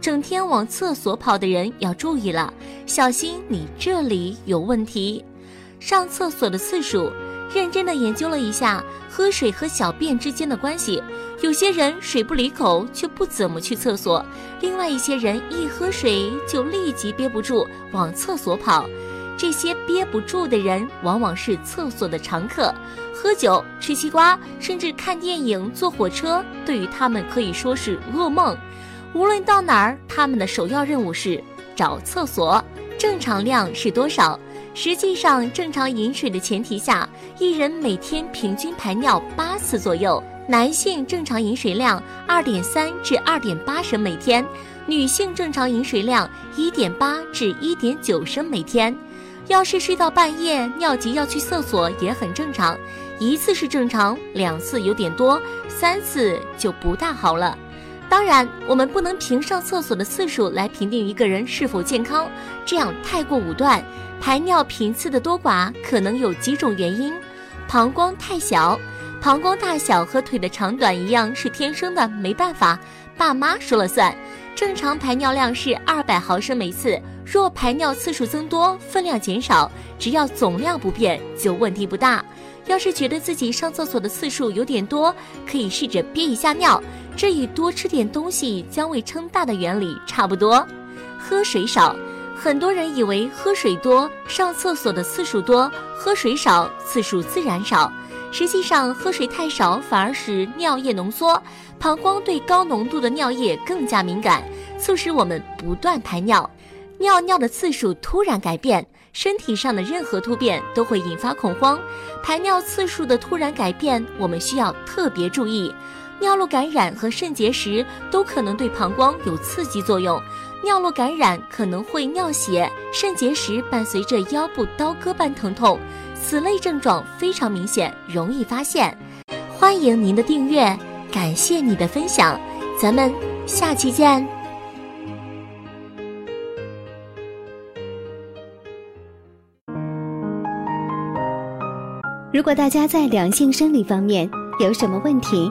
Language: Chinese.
整天往厕所跑的人要注意了，小心你这里有问题。上厕所的次数，认真的研究了一下喝水和小便之间的关系。有些人水不离口，却不怎么去厕所；另外一些人一喝水就立即憋不住往厕所跑。这些憋不住的人，往往是厕所的常客。喝酒、吃西瓜，甚至看电影、坐火车，对于他们可以说是噩梦。无论到哪儿，他们的首要任务是找厕所。正常量是多少？实际上，正常饮水的前提下，一人每天平均排尿八次左右。男性正常饮水量二点三至二点八升每天，女性正常饮水量一点八至一点九升每天。要是睡到半夜尿急要去厕所也很正常，一次是正常，两次有点多，三次就不大好了。当然，我们不能凭上厕所的次数来评定一个人是否健康，这样太过武断。排尿频次的多寡可能有几种原因：膀胱太小，膀胱大小和腿的长短一样是天生的，没办法，爸妈说了算。正常排尿量是二百毫升每次。若排尿次数增多，分量减少，只要总量不变，就问题不大。要是觉得自己上厕所的次数有点多，可以试着憋一下尿，这与多吃点东西将胃撑大的原理差不多。喝水少，很多人以为喝水多，上厕所的次数多；喝水少，次数自然少。实际上，喝水太少反而使尿液浓缩，膀胱对高浓度的尿液更加敏感，促使我们不断排尿。尿尿的次数突然改变，身体上的任何突变都会引发恐慌。排尿次数的突然改变，我们需要特别注意。尿路感染和肾结石都可能对膀胱有刺激作用。尿路感染可能会尿血，肾结石伴随着腰部刀割般疼痛，此类症状非常明显，容易发现。欢迎您的订阅，感谢你的分享，咱们下期见。如果大家在两性生理方面有什么问题，